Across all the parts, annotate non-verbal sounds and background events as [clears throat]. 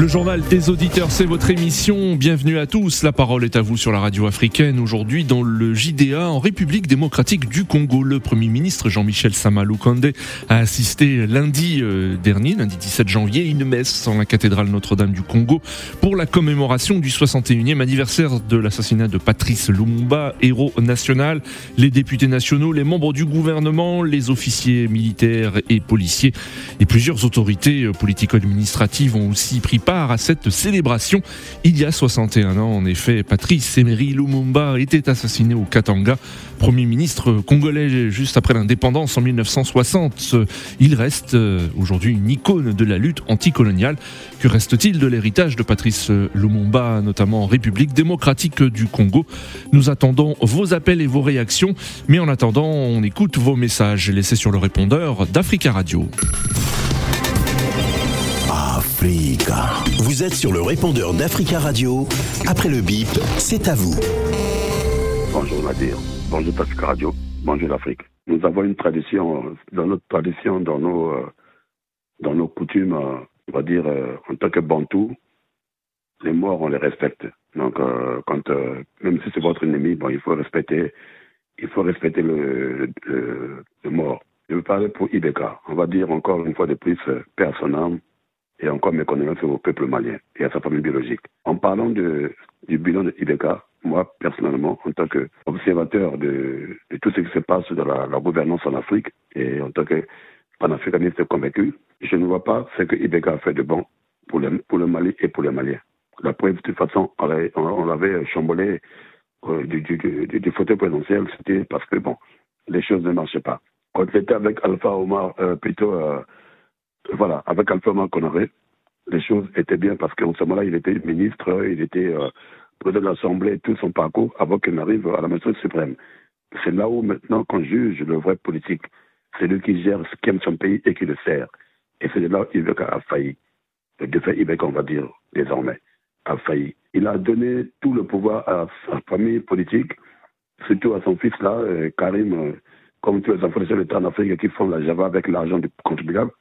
Le journal des auditeurs, c'est votre émission. Bienvenue à tous. La parole est à vous sur la radio africaine. Aujourd'hui, dans le JDA, en République démocratique du Congo, le Premier ministre Jean-Michel Samalou Kandé a assisté lundi euh, dernier, lundi 17 janvier, une messe en la cathédrale Notre-Dame du Congo pour la commémoration du 61e anniversaire de l'assassinat de Patrice Lumumba, héros national. Les députés nationaux, les membres du gouvernement, les officiers militaires et policiers et plusieurs autorités politico-administratives ont aussi pris part à cette célébration. Il y a 61 ans, en effet, Patrice Emery Lumumba était assassiné au Katanga, premier ministre congolais juste après l'indépendance en 1960. Il reste euh, aujourd'hui une icône de la lutte anticoloniale. Que reste-t-il de l'héritage de Patrice Lumumba, notamment en République démocratique du Congo? Nous attendons vos appels et vos réactions, mais en attendant, on écoute vos messages laissés sur le répondeur d'Africa Radio. Vous êtes sur le répondeur d'Africa Radio. Après le bip, c'est à vous. Bonjour Nadir. Bonjour Africa Radio. Bonjour l'Afrique. Nous avons une tradition, dans notre tradition, dans nos, euh, dans nos coutumes, euh, on va dire, euh, en tant que Bantou, les morts, on les respecte. Donc, quand, même si c'est votre ennemi, bon, il faut respecter, il faut respecter le, le, mort. Je veux parler pour Ibeka. On va dire encore une fois de plus, personnel et encore mes condoléances au peuple malien et à sa famille biologique. En parlant du bilan de Ibeka, moi, personnellement, en tant qu'observateur de, tout ce qui se passe dans la, gouvernance en Afrique et en tant que panafricaniste convaincu, je ne vois pas ce que Ibeka a fait de bon pour le, pour le Mali et pour les Maliens. La preuve, de toute façon, on, l'avait chamboulé euh, du, du, du, c'était parce que, bon, les choses ne marchaient pas. Quand c'était avec Alpha Omar, euh, plutôt... Euh, voilà, avec Alpha Conaré, les choses étaient bien parce qu'en ce moment-là, il était ministre, il était euh, président de l'Assemblée, tout son parcours avant qu'il n'arrive à la maison suprême. C'est là où maintenant qu'on juge le vrai politique. C'est lui qui gère ce qui aime son pays et qui le sert. Et c'est là où Ibeka a failli. Le défait Ibeka, on va dire, désormais, a failli. Il a donné tout le pouvoir à sa famille politique, surtout à son fils là, euh, Karim, euh, comme tous les enfants de l'État en Afrique qui font la Java avec l'argent du contribuable.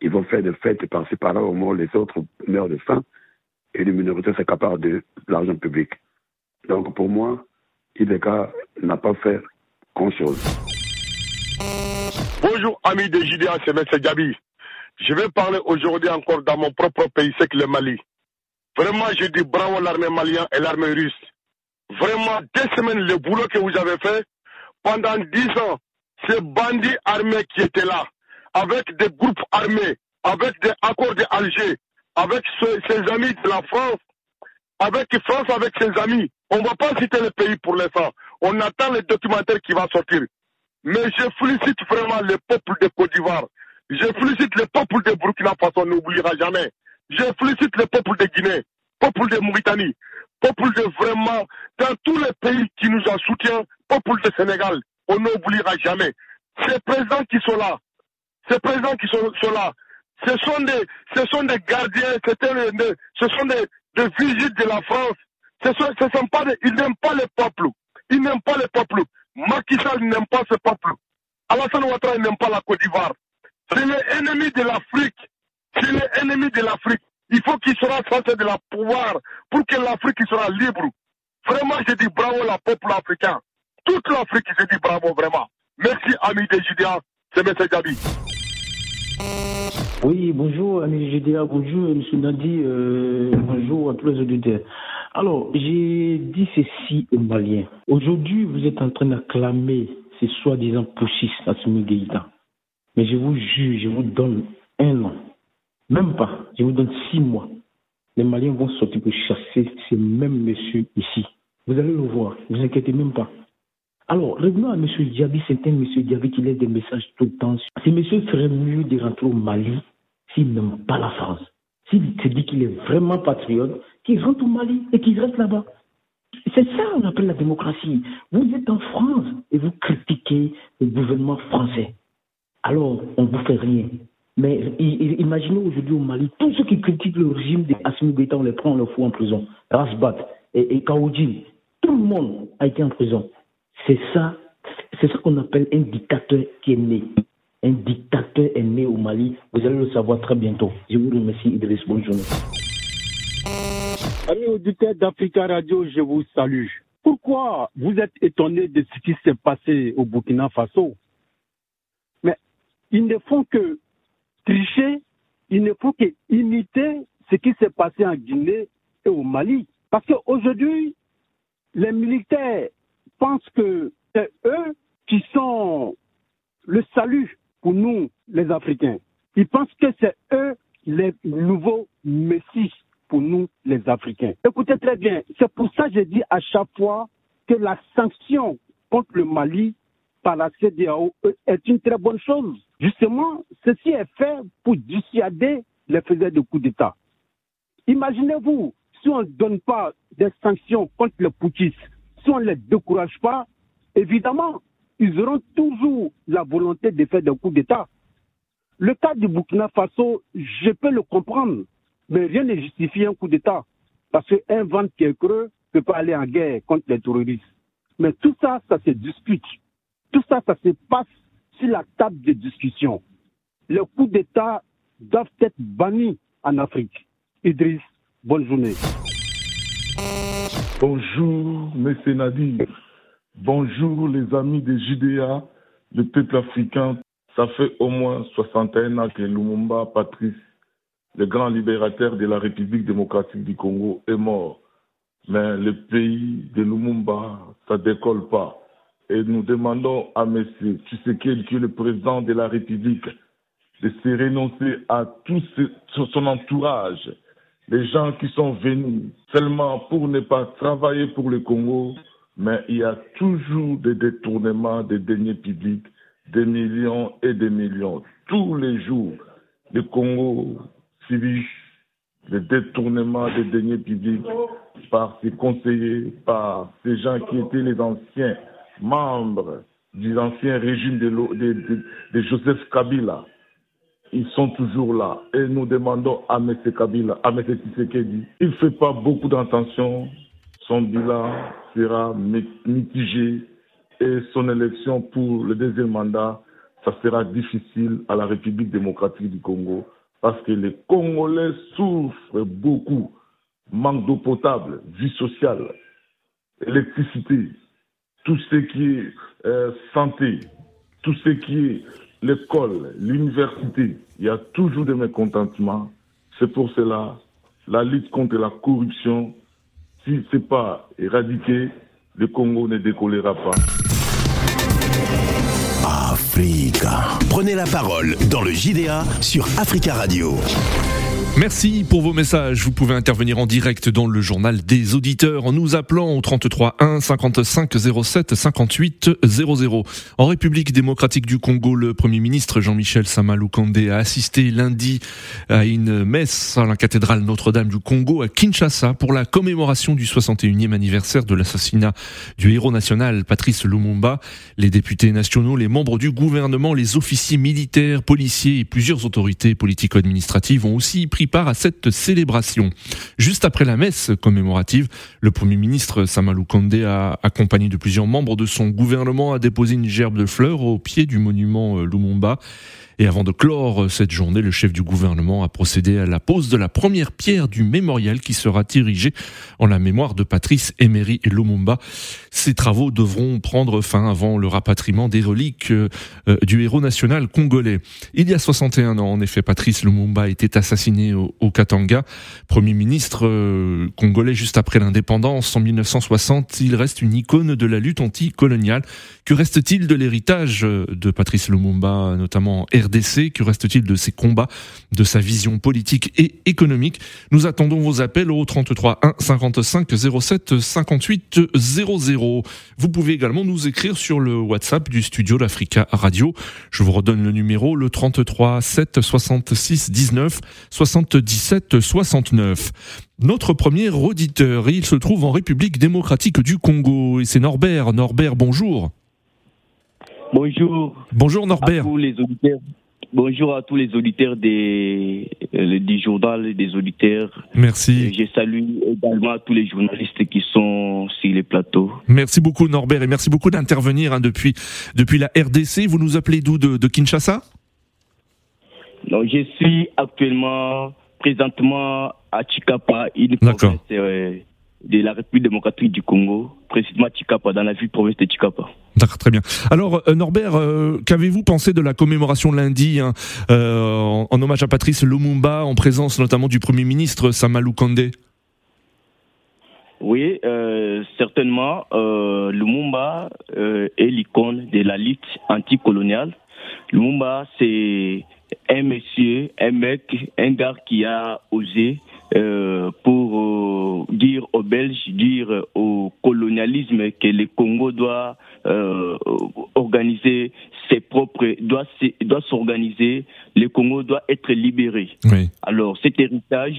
Ils vont faire des fêtes par-ci par-là, au moins les autres meurent de faim et les minorités s'accaparent de l'argent public. Donc pour moi, Ibeka n'a pas fait grand-chose. Bonjour amis de JDA, c'est. Gabi. Je vais parler aujourd'hui encore dans mon propre pays, c'est que le Mali. Vraiment, je dis bravo l'armée malienne et l'armée russe. Vraiment, deux semaines, le boulot que vous avez fait, pendant dix ans, ces bandits armés qui étaient là, avec des groupes armés, avec des accords d'Alger, avec ses, amis de la France, avec France, avec ses amis. On ne va pas citer le pays pour l'instant. On attend le documentaire qui va sortir. Mais je félicite vraiment le peuple de Côte d'Ivoire. Je félicite le peuple de Burkina Faso, on n'oubliera jamais. Je félicite le peuple de Guinée, peuple de Mauritanie, peuple de vraiment, dans tous les pays qui nous en soutiennent, peuple de Sénégal, on n'oubliera jamais. Ces présidents qui sont là, ces présidents qui sont, là, ce sont des, ce sont des gardiens, ce sont des, des vigiles de la France. Ce sont, ce sont pas des, ils n'aiment pas le peuple. Ils n'aiment pas le peuple. Macky Sall n'aime pas ce peuple. Alassane Ouattara n'aime pas la Côte d'Ivoire. C'est l'ennemi de l'Afrique. C'est l'ennemi de l'Afrique. Il faut qu'il soit censé de la pouvoir pour que l'Afrique soit libre. Vraiment, je dis bravo la peuple africain. Toute l'Afrique, je dis bravo vraiment. Merci, amis des Judiens. C'est M. Gabi. Oui, bonjour, Ami GDA, bonjour, M. Nadi, euh, bonjour à tous les auditeurs. Alors, j'ai dit ceci aux Maliens. Aujourd'hui, vous êtes en train d'acclamer ces soi-disant pushistes à Gaïta. Mais je vous jure, je vous donne un an, même pas, je vous donne six mois. Les Maliens vont sortir pour chasser ces mêmes messieurs ici. Vous allez le voir, ne vous inquiétez même pas. Alors, revenons à M. Diaby, c'est un M. Diaby qui laisse des messages tout le temps. Ce monsieur ferait mieux de rentrer au Mali s'il n'aime pas la France. S'il se dit qu'il est vraiment patriote, qu'il rentre au Mali et qu'il reste là-bas. C'est ça qu'on appelle la démocratie. Vous êtes en France et vous critiquez le gouvernement français. Alors, on ne vous fait rien. Mais imaginez aujourd'hui au Mali, tous ceux qui critiquent le régime d'Assimi Goïta, on les prend, on les fout en prison. Rasbat et, et tout le monde a été en prison. C'est ça, C'est ce qu'on appelle un dictateur qui est né. Un dictateur est né au Mali. Vous allez le savoir très bientôt. Je vous remercie, Idriss. Bonne journée. Amis auditeurs d'Africa Radio, je vous salue. Pourquoi vous êtes étonnés de ce qui s'est passé au Burkina Faso? Mais ils ne font que tricher, ils ne font que imiter ce qui s'est passé en Guinée et au Mali. Parce qu'aujourd'hui, les militaires pensent que c'est eux qui sont le salut pour nous, les Africains. Ils pensent que c'est eux les nouveaux messies pour nous, les Africains. Écoutez très bien, c'est pour ça que je dis à chaque fois que la sanction contre le Mali par la CDAO est une très bonne chose. Justement, ceci est fait pour dissuader les faiseurs de coups d'État. Imaginez-vous, si on ne donne pas des sanctions contre les putschistes, si on ne les décourage pas, évidemment, ils auront toujours la volonté de faire des coups d'État. Le cas du Burkina Faso, je peux le comprendre, mais rien ne justifie un coup d'État. Parce qu'un ventre qui est creux ne peut pas aller en guerre contre les terroristes. Mais tout ça, ça se discute. Tout ça, ça se passe sur la table de discussion. Les coups d'État doivent être bannis en Afrique. Idriss, bonne journée. Bonjour, M. Nadir. Bonjour, les amis des JDA, le peuple africain. Ça fait au moins 61 ans que Lumumba Patrice, le grand libérateur de la République démocratique du Congo, est mort. Mais le pays de Lumumba, ça décolle pas. Et nous demandons à M. Tshisekedi, qui est le président de la République, de se renoncer à tout son entourage, les gens qui sont venus seulement pour ne pas travailler pour le Congo, mais il y a toujours des détournements des deniers publics, des millions et des millions. Tous les jours, le Congo subit le détournement des deniers publics par ses conseillers, par ces gens qui étaient les anciens membres du ancien régime de, Joseph Kabila ils sont toujours là. Et nous demandons à M. Kabila, à M. Tshisekedi, il ne fait pas beaucoup d'intention. Son bilan sera mitigé et son élection pour le deuxième mandat, ça sera difficile à la République démocratique du Congo parce que les Congolais souffrent beaucoup. Manque d'eau potable, vie sociale, électricité, tout ce qui est euh, santé, tout ce qui est l'école, l'université, il y a toujours des mécontentements. C'est pour cela, la lutte contre la corruption, si ce n'est pas éradiqué, le Congo ne décollera pas. Africa. Prenez la parole dans le JDA sur Africa Radio. Merci pour vos messages. Vous pouvez intervenir en direct dans le journal des auditeurs en nous appelant au 33 1 55 07 58 00. En République démocratique du Congo, le Premier ministre Jean-Michel Samalou Kandé a assisté lundi à une messe à la cathédrale Notre-Dame du Congo à Kinshasa pour la commémoration du 61e anniversaire de l'assassinat du héros national Patrice Lumumba. Les députés nationaux, les membres du gouvernement, les officiers militaires, policiers et plusieurs autorités politico-administratives ont aussi pris part à cette célébration. Juste après la messe commémorative, le Premier ministre Samalou Kandé a accompagné de plusieurs membres de son gouvernement à déposer une gerbe de fleurs au pied du monument euh, Lumumba. Et avant de clore cette journée, le chef du gouvernement a procédé à la pose de la première pierre du mémorial qui sera dirigé en la mémoire de Patrice Emery Lumumba. Ces travaux devront prendre fin avant le rapatriement des reliques euh, du héros national congolais. Il y a 61 ans, en effet, Patrice Lumumba était assassiné au, Katanga, premier ministre euh, congolais juste après l'indépendance en 1960. Il reste une icône de la lutte anticoloniale. Que reste-t-il de l'héritage de Patrice Lumumba, notamment RDC Que reste-t-il de ses combats, de sa vision politique et économique? Nous attendons vos appels au 33 1 55 07 58 00. Vous pouvez également nous écrire sur le WhatsApp du studio d'Africa Radio. Je vous redonne le numéro, le 33 7 66 19 77 69. Notre premier auditeur, il se trouve en République démocratique du Congo et c'est Norbert. Norbert, bonjour. Bonjour. Bonjour Norbert. À tous les auditeurs Bonjour à tous les auditeurs des, euh, du journal des auditeurs. Merci. Je salue également tous les journalistes qui sont sur les plateaux. Merci beaucoup Norbert et merci beaucoup d'intervenir hein, depuis, depuis la RDC. Vous nous appelez d'où de, de, Kinshasa? Non, Je suis actuellement, présentement à Chikapa, une province euh, de la République démocratique du Congo, précisément Chikapa, dans la ville province de Chikapa. D'accord, très bien. Alors, euh, Norbert, euh, qu'avez-vous pensé de la commémoration lundi hein, euh, en, en, hommage à Patrice Lumumba, en présence notamment du Premier ministre Samalou Kandé? Oui, certainement. Lumumba est l'icône de la lutte anticoloniale. Lumumba, c'est un monsieur, un mec, un gars qui a osé pour Belges, dire au colonialisme que le Congo doit euh, organiser ses propres, doit, doit s'organiser, le Congo doit être libéré. Oui. Alors cet héritage,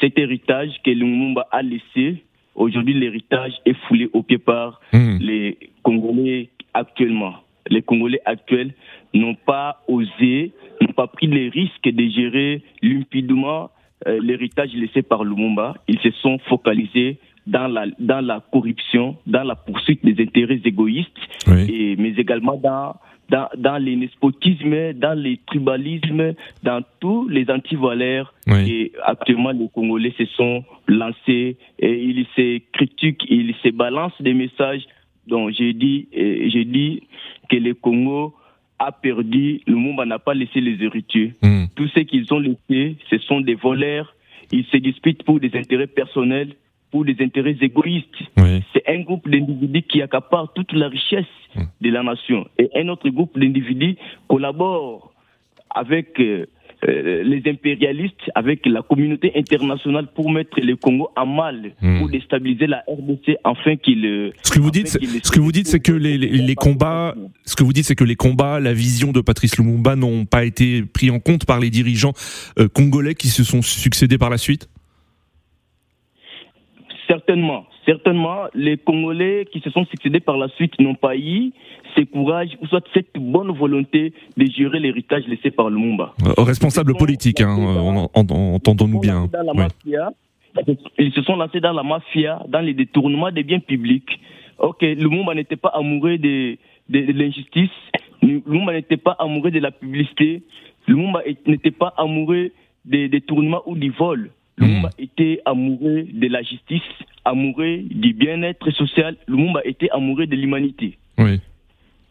cet héritage que Lumumba a laissé, aujourd'hui l'héritage est foulé au pied par mmh. les Congolais actuellement. Les Congolais actuels n'ont pas osé, n'ont pas pris les risques de gérer limpidement euh, l'héritage laissé par Lumumba. Ils se sont focalisés dans la, dans la corruption, dans la poursuite des intérêts égoïstes, oui. et, mais également dans, dans, dans les nespotismes, dans les tribalismes, dans tous les antivalaires. Oui. Et actuellement, les Congolais se sont lancés et ils se critiquent, ils se balancent des messages. Donc, j'ai dit, j'ai dit que le Congo a perdu, le Lumumba n'a pas laissé les héritiers. Mmh. Tous ceux qu'ils ont laissés, ce sont des voleurs. Ils se disputent pour des intérêts personnels, pour des intérêts égoïstes. Oui. C'est un groupe d'individus qui accapare toute la richesse mmh. de la nation. Et un autre groupe d'individus collabore avec euh, euh, les impérialistes, avec la communauté internationale pour mettre le Congo à mal, mmh. pour déstabiliser la RDC, afin qu'il. euh, Ce que vous dites, ce que vous dites, c'est que les, les, les, combats, ce que vous dites, c'est que les combats, la vision de Patrice Lumumba n'ont pas été pris en compte par les dirigeants euh, congolais qui se sont succédés par la suite? Certainement, certainement, les Congolais qui se sont succédés par la suite n'ont pas eu ce courage ou soit cette bonne volonté de gérer l'héritage laissé par Lumumba. Euh, responsable politique, hein, entendons-nous bien. Dans la ouais. mafia, ils se sont lancés dans la mafia, dans les détournements des biens publics. Ok, Lumumba n'était pas amoureux de, de, de l'injustice, Lumumba n'était pas amoureux de la publicité, Lumumba n'était pas amoureux des détournements ou du vol. Lumumba mmh. était amoureux de la justice, amoureux du bien-être social. Lumumba était amoureux de l'humanité. Oui.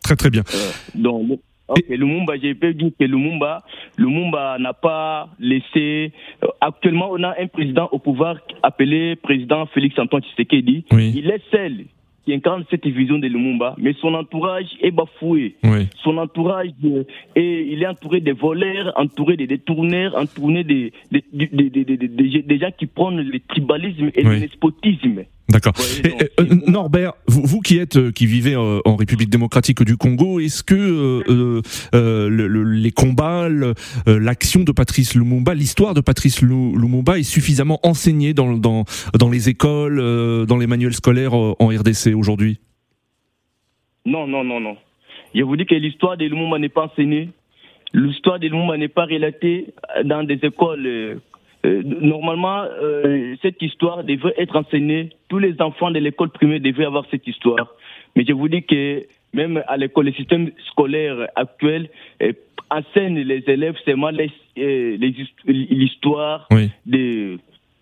Très très bien. Euh, donc, okay, Lumumba, j'ai pu dire que Lumumba, Lumumba n'a pas laissé. Euh, actuellement, on a un président au pouvoir appelé président Félix Antoine Tshisekedi. Oui. Il est seul qui incarne cette vision de Lumumba, mais son entourage est bafoué. Oui. Son entourage, euh, est, il est entouré de voleurs, entouré de détourneurs, entouré des de, de, de, de, gens qui prennent le tribalisme et Oui. le nespotisme. D'accord. Ouais, euh, Norbert, vous, vous, qui êtes, euh, qui vivez euh, en République démocratique du Congo, est-ce que euh, le, le, les combats, l'action de Patrice Lumumba, l'histoire de Patrice Lumumba est suffisamment enseignée dans, dans, dans les écoles, dans les manuels scolaires en RDC aujourd'hui? Non, non, non, non. Je vous dis que l'histoire de Lumumba n'est pas enseignée. L'histoire de Lumumba n'est pas relatée dans des écoles euh, normalement, euh, cette histoire devrait être enseignée. Tous les enfants de l'école primaire devraient avoir cette histoire. Mais je vous dis que même à l'école, le système scolaire actuel euh, enseigne les élèves seulement l'histoire oui. des,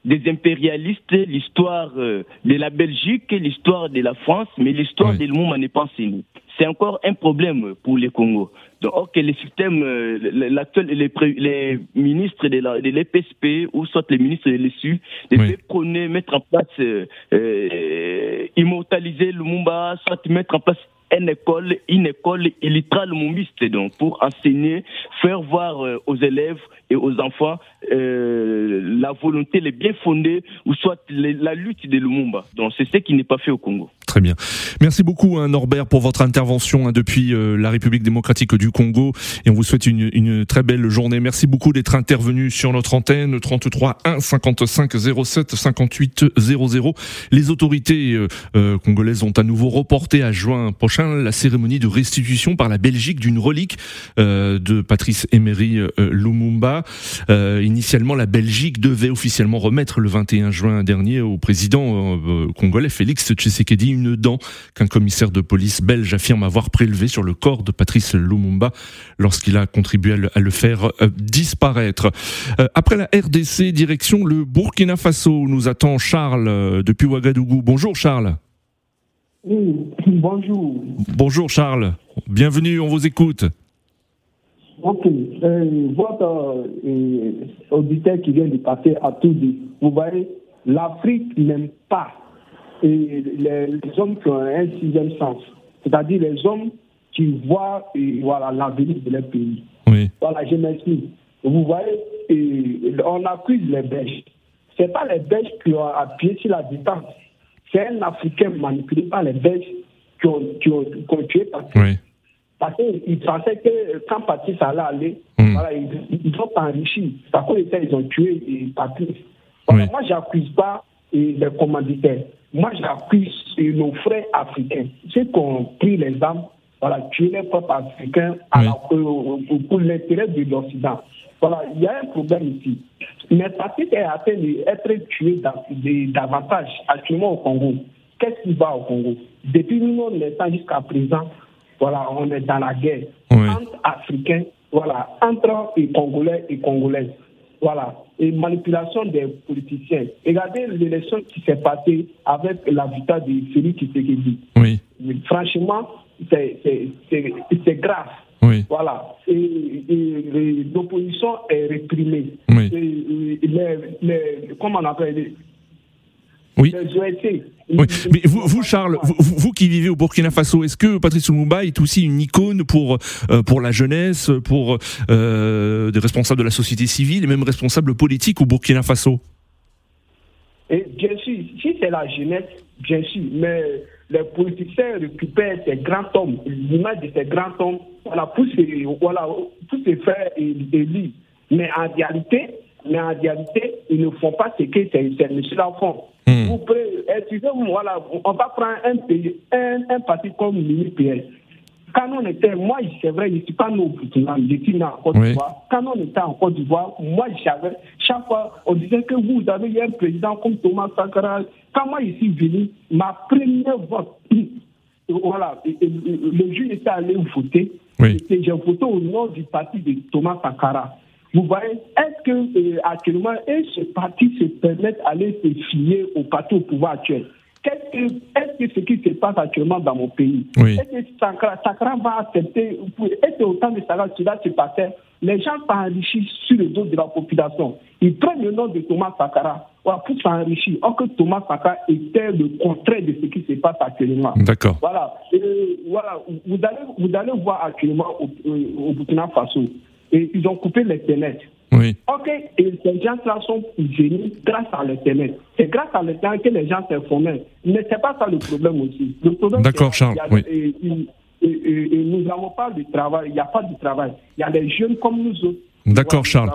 des impérialistes, l'histoire de la Belgique, l'histoire de la France, mais l'histoire oui. de Lumumba n'est pas enseignée. C'est encore un problème pour les Congo. Donc, ok, les systèmes, l'actuel, les, les, ministres de l'EPSP ou soit les ministres de l'ESU, devaient oui. prôner, mettre en place, euh, immortaliser Lumumba, soit mettre en place une école, une école illittérale lumumbiste, donc pour enseigner, faire voir euh, aux élèves et aux enfants euh, la volonté, les bien fondés, ou soit la lutte de Lumumba. Donc c'est ce qui n'est pas fait au Congo. Très bien. Merci beaucoup hein, Norbert pour votre intervention hein, depuis euh, la République démocratique du Congo et on vous souhaite une, très belle journée. Merci beaucoup d'être intervenu sur notre antenne 33 1 55 07 58 00. Les autorités euh, congolaises ont à nouveau reporté à juin prochain prochain la cérémonie de restitution par la Belgique d'une relique de Patrice Emery Lumumba. initialement, la Belgique devait officiellement remettre le 21 juin dernier au président congolais Félix Tshisekedi une dent qu'un commissaire de police belge affirme avoir prélevé sur le corps de Patrice Lumumba lorsqu'il a contribué à le, faire disparaître. après la RDC, direction le Burkina Faso, nous attend Charles depuis Ouagadougou. Bonjour Charles. Oui, bonjour. Bonjour Charles, bienvenue, on vous écoute. Ok, euh, votre euh, auditeur qui vient de passer à tout dit, vous voyez, l'Afrique n'aime pas les, hommes qui ont un sixième sens, c'est-à-dire les hommes qui voient voilà, l'avenir de leur pays. Oui. Voilà, je m'explique. Vous voyez, on accuse les Belges. Ce n'est pas les Belges qui ont appuyé sur la distance. C'est un Africain manipulé par les Belges qui ont, qui ont, tué Patrice. Parce qu'ils pensaient que quand Patrice allait aller, hmm. voilà, ils, ils ont enrichi. Par contre, ils ont tué Patrice. Voilà, Moi, je n'accuse pas les commanditaires. Moi, j'accuse nos frères africains. Ceux qui ont pris les armes, voilà, tuer les peuples africains pour l'intérêt de l'Occident. Voilà, il y a un problème ici. Mais Patrick est en train d'être tué davantage actuellement au Congo. Qu'est-ce qui va au Congo? Depuis temps jusqu'à présent, voilà, on est dans la guerre entre Africains, voilà, entre les Congolais et Congolaises. Voilà, et manipulation des politiciens. Regardez l'élection qui s'est passée avec la victoire de Félix Tshisekedi. Oui. Franchement, c'est grave. Oui. Voilà. Et, l'opposition est réprimée. Oui. Et, les, les, comment on appelle oui. oui. Mais vous, vous Charles, vous, vous, qui vivez au Burkina Faso, est-ce que Patrice Lumumba est aussi une icône pour euh, pour la jeunesse, pour euh, des responsables de la société civile et même responsables politiques au Burkina Faso? Et Bien sûr, si c'est la jeunesse, bien sûr, mais les politiciens récupèrent ces grands hommes, l'image de ces grands hommes, voilà, pour se, voilà, pour se faire élire. Mais en réalité, mais en réalité, ils ne font pas ce que ces, ces messieurs-là font. Hmm. Vous excusez-moi, voilà, on va prendre un pays, un, un parti comme l'UPS. Quand on était, moi, c'est vrai, je ne suis pas né au Burkina, je suis né en Côte d'Ivoire. Quand on était en Côte d'Ivoire, moi, j'avais, chaque fois, on disait que vous avez un président comme Thomas Sankara. Quand moi, je suis venu, ma première vote, [clears throat] voilà, le juge était allé voter. Oui. J'ai voté au nom du parti de Thomas Sankara. Vous voyez, est-ce que euh, actuellement, ce parti se permet d'aller se fier au parti au pouvoir actuel? Est-ce que ce qui se passe actuellement dans mon pays, est-ce que Sankara, va accepter, est-ce qu'autant de Sankara cela se passait, les gens s'enrichissent sur le dos de la population. Ils prennent le nom de Thomas Sankara pour s'enrichir, or que Thomas Sankara était le contraire de ce qui se passe actuellement. D'accord. Voilà. voilà. Vous, allez, vous allez voir actuellement au, au Burkina Faso, et ils ont coupé les fenêtres. Oui. Ok, et ces gens-là sont venus grâce à l'Internet. C'est grâce à l'Internet que les gens s'informent. Mais ce n'est pas ça le problème aussi. Le problème, D'accord, Charles. oui. et, nous n'avons pas de travail, il n'y a pas de travail. Il y a des jeunes comme nous autres D'accord, Charles.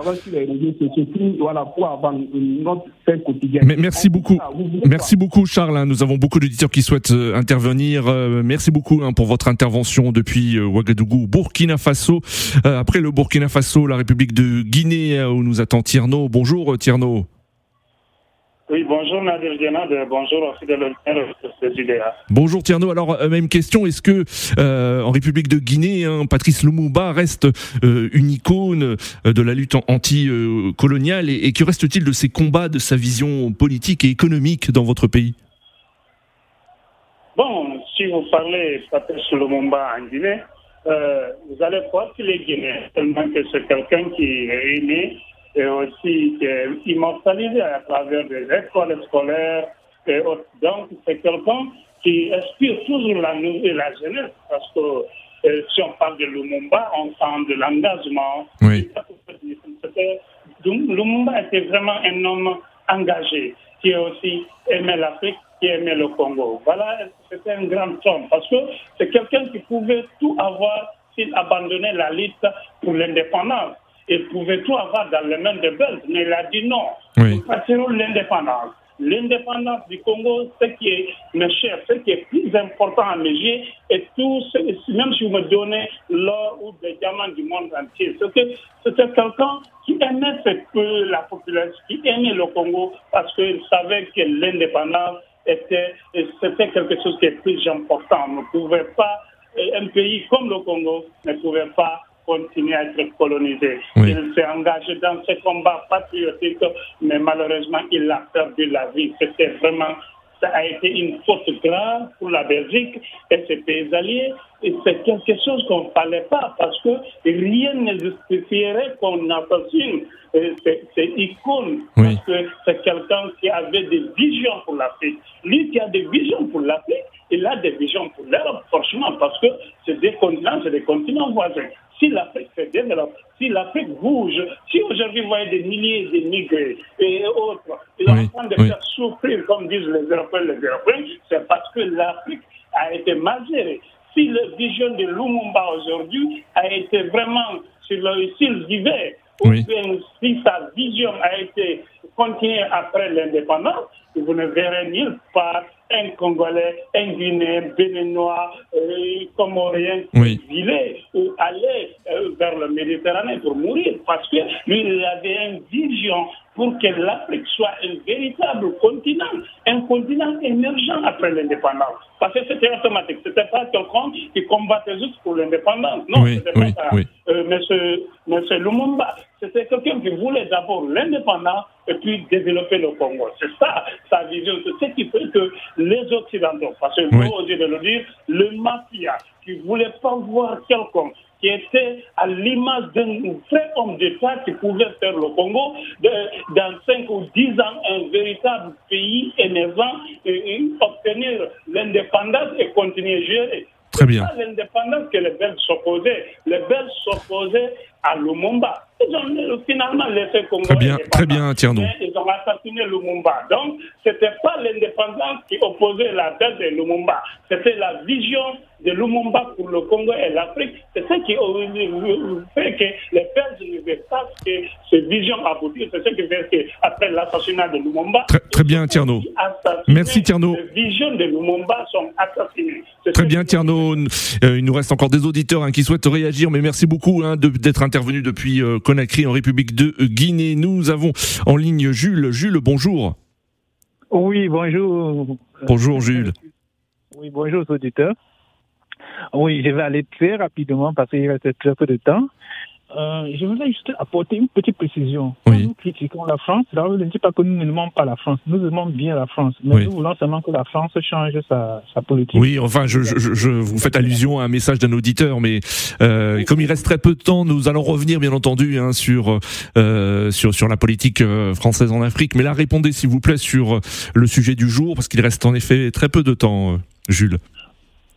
Mais merci beaucoup. Merci beaucoup, Charles. Hein. Nous avons beaucoup d'auditeurs qui souhaitent euh, intervenir. Euh, merci beaucoup hein, pour votre intervention depuis euh, Ouagadougou, Burkina Faso. Après le Burkina Faso, la République de Guinée, où nous attend Tierno. Bonjour, Tierno. Oui, bonjour Nadir bonjour aussi de Bonjour Tierno, alors euh, même question, est-ce que euh, en République de Guinée, hein, Patrice Lumumba reste euh, une icône de la lutte anti-coloniale et, et que reste-t-il de ses combats, de sa vision politique et économique dans votre pays? Bon, si vous parlez Patrice Lumumba en Guinée, vous allez voir qu'il est guinéen, tellement que c'est quelqu'un qui est né et aussi qui est immortalisé à travers des écoles scolaires et autres. Donc, c'est quelqu'un qui inspire toujours la, la jeunesse parce que euh, si on parle de Lumumba, on sent de l'engagement. Oui. Lumumba était vraiment un homme engagé qui aussi aimé l'Afrique, qui aimait le Congo. Voilà, c'était un grand homme parce que c'est quelqu'un qui pouvait tout avoir s'il abandonnait la lutte pour l'indépendance il pouvait tout avoir dans les mains de Belges, mais il a dit non. Oui. Nous l'indépendance. l'indépendance du Congo, ce qui est, mes chers, ce qui est plus important à mes yeux, et tout, même si vous me donnez l'or ou des diamants du monde entier, c'était quelqu'un qui aimait peu la population, qui aimait le Congo parce qu'il savait que l'indépendance était, c'était quelque chose qui est plus important. On ne pouvait pas, un pays comme le Congo ne pouvait pas continuer à être colonisé. Il s'est engagé dans ce combat patriotique, mais malheureusement, il a perdu la vie. C'était vraiment ça a été une faute grave pour la Belgique et ses pays alliés. Et c'est quelque chose qu'on ne fallait pas parce que rien ne justifierait qu'on assassine ces icônes. Parce que c'est quelqu'un qui avait des visions pour l'Afrique. Lui qui a des visions pour l'Afrique, il a des visions pour l'Europe, forcément, parce que c'est des continents, c'est des continents voisins si l'Afrique se développe, si l'Afrique bouge, si aujourd'hui vous voyez des milliers d'immigrés et autres, ils sont en train de faire souffrir, comme disent les Européens, les Européens, c'est parce que l'Afrique a été mal gérée. Si la vision de Lumumba aujourd'hui a été vraiment sur le style vivait, ou bien si sa vision a été continuée après l'indépendance, vous ne verrez nulle part un Congolais, un Guinéen, Béninois, euh, Comorien, oui. ou aller euh, vers la Méditerranée pour mourir parce que lui, il avait une vision pour que l'Afrique soit un véritable continent, un continent émergent après l'indépendance. Parce que c'était automatique. Ce n'était pas quelqu'un qui combattait juste pour l'indépendance. Non, oui, c'était oui, pas ça. oui. Euh, monsieur, monsieur Lumumba, c'était quelqu'un qui voulait d'abord l'indépendance et puis développer le Congo. C'est ça, sa vision. C'est ce qui fait que les Occidentaux, parce que Oui. vous osez de le dire, le mafia, qui ne voulait pas voir quelqu'un qui était à l'image d'un vrai homme d'État qui pouvait faire le Congo de- dans 5 ou 10 ans un véritable pays émergent et, et obtenir l'indépendance et continuer à gérer. Très bien. L'indépendance que les Belges s'opposaient. Les Belges s'opposaient à Lumumba. Ils ont finalement laissé Congo Très bien, très bien, Tierno. Mais ils ont assassiné Lumumba. Donc, c'était pas l'indépendance qui opposait la Belge et Lumumba. C'était la vision de Lumumba pour le Congo et l'Afrique. C'est ce qui fait que les Belges ne veulent pas que cette vision aboutisse. C'est ce qui fait qu'après l'assassinat de Lumumba, Très, très bien, Tierno. Merci, Tierno. Les visions de Lumumba sont assassinées. Très bien, Tierno. Euh, il nous reste encore des auditeurs hein, qui souhaitent réagir, mais merci beaucoup hein, de- d'être intervenu depuis euh, Conakry en République de Guinée. Nous avons en ligne Jules. Jules, bonjour. Oui, bonjour. Bonjour, Jules. Oui, bonjour auditeurs. Oui, je vais aller très rapidement parce qu'il reste très peu de temps. Euh, je voudrais juste apporter une petite précision. Quand Oui. nous critiquons la France, là, je ne dis pas que nous n'aimons pas la France. Nous aimons bien la France. Mais Oui. nous voulons seulement que la France change sa, sa politique. Oui, enfin, je, je, je- vous faites allusion à un message d'un auditeur, mais euh, comme il reste très peu de temps, nous allons revenir, bien entendu, hein, sur, euh, sur sur la politique euh, française en Afrique. Mais là, répondez, s'il vous plaît, sur euh, le sujet du jour, parce qu'il reste en effet très peu de temps, Jules.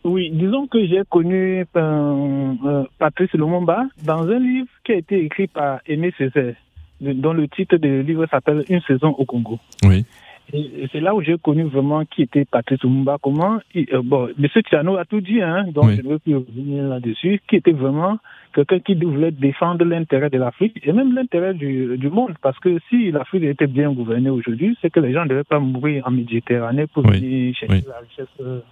Oui, disons que j'ai connu euh, euh, Patrice Lumumba dans un livre qui a été écrit par Aimé Césaire, dont le titre du livre s'appelle Une saison au Congo. Oui. Et c'est là où j'ai connu vraiment qui était Patrice Lumumba, comment, il- euh, bon, M. Tiano a tout dit, hein, donc Oui. je ne veux plus revenir là-dessus, qui était vraiment quelqu'un qui voulait défendre l'intérêt de l'Afrique et même l'intérêt du, du monde, parce que si l'Afrique était bien gouvernée aujourd'hui, c'est que les gens ne devaient pas mourir en Méditerranée pour Oui. venir chercher Oui. la richesse.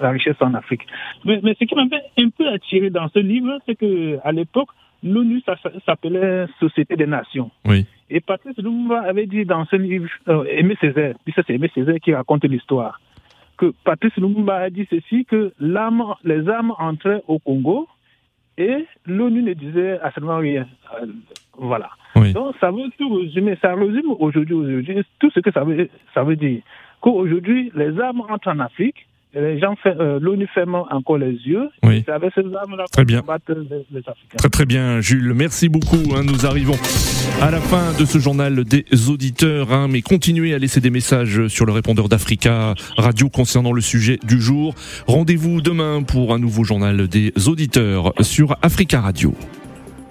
La richesse en Afrique. Mais, mais ce qui m'avait un peu attiré dans ce livre, c'est que à l'époque, l'ONU s'appelait Société des Nations. Oui. Et Patrice Lumumba avait dit dans ce livre, euh, Aimé Césaire, puis ça c'est Aimé Césaire qui raconte l'histoire, que Patrice Lumumba a dit ceci, que l'âme, les âmes entraient au Congo et l'ONU ne disait absolument rien. Euh, voilà. Oui. Donc ça veut tout résumer, ça résume aujourd'hui, aujourd'hui, tout ce que ça veut, ça veut dire. Qu'aujourd'hui, les âmes entrent en Afrique, les gens, euh, l'ONU ferme encore les yeux, Oui. c'est avec ces Très qu'on bien. combat les, les Africains. Très très bien, Jules. Merci beaucoup. hein. Nous arrivons à la fin de ce journal des auditeurs. hein. mais continuez à laisser des messages sur le répondeur d'Africa Radio concernant le sujet du jour. Rendez-vous demain pour un nouveau journal des auditeurs sur Africa Radio.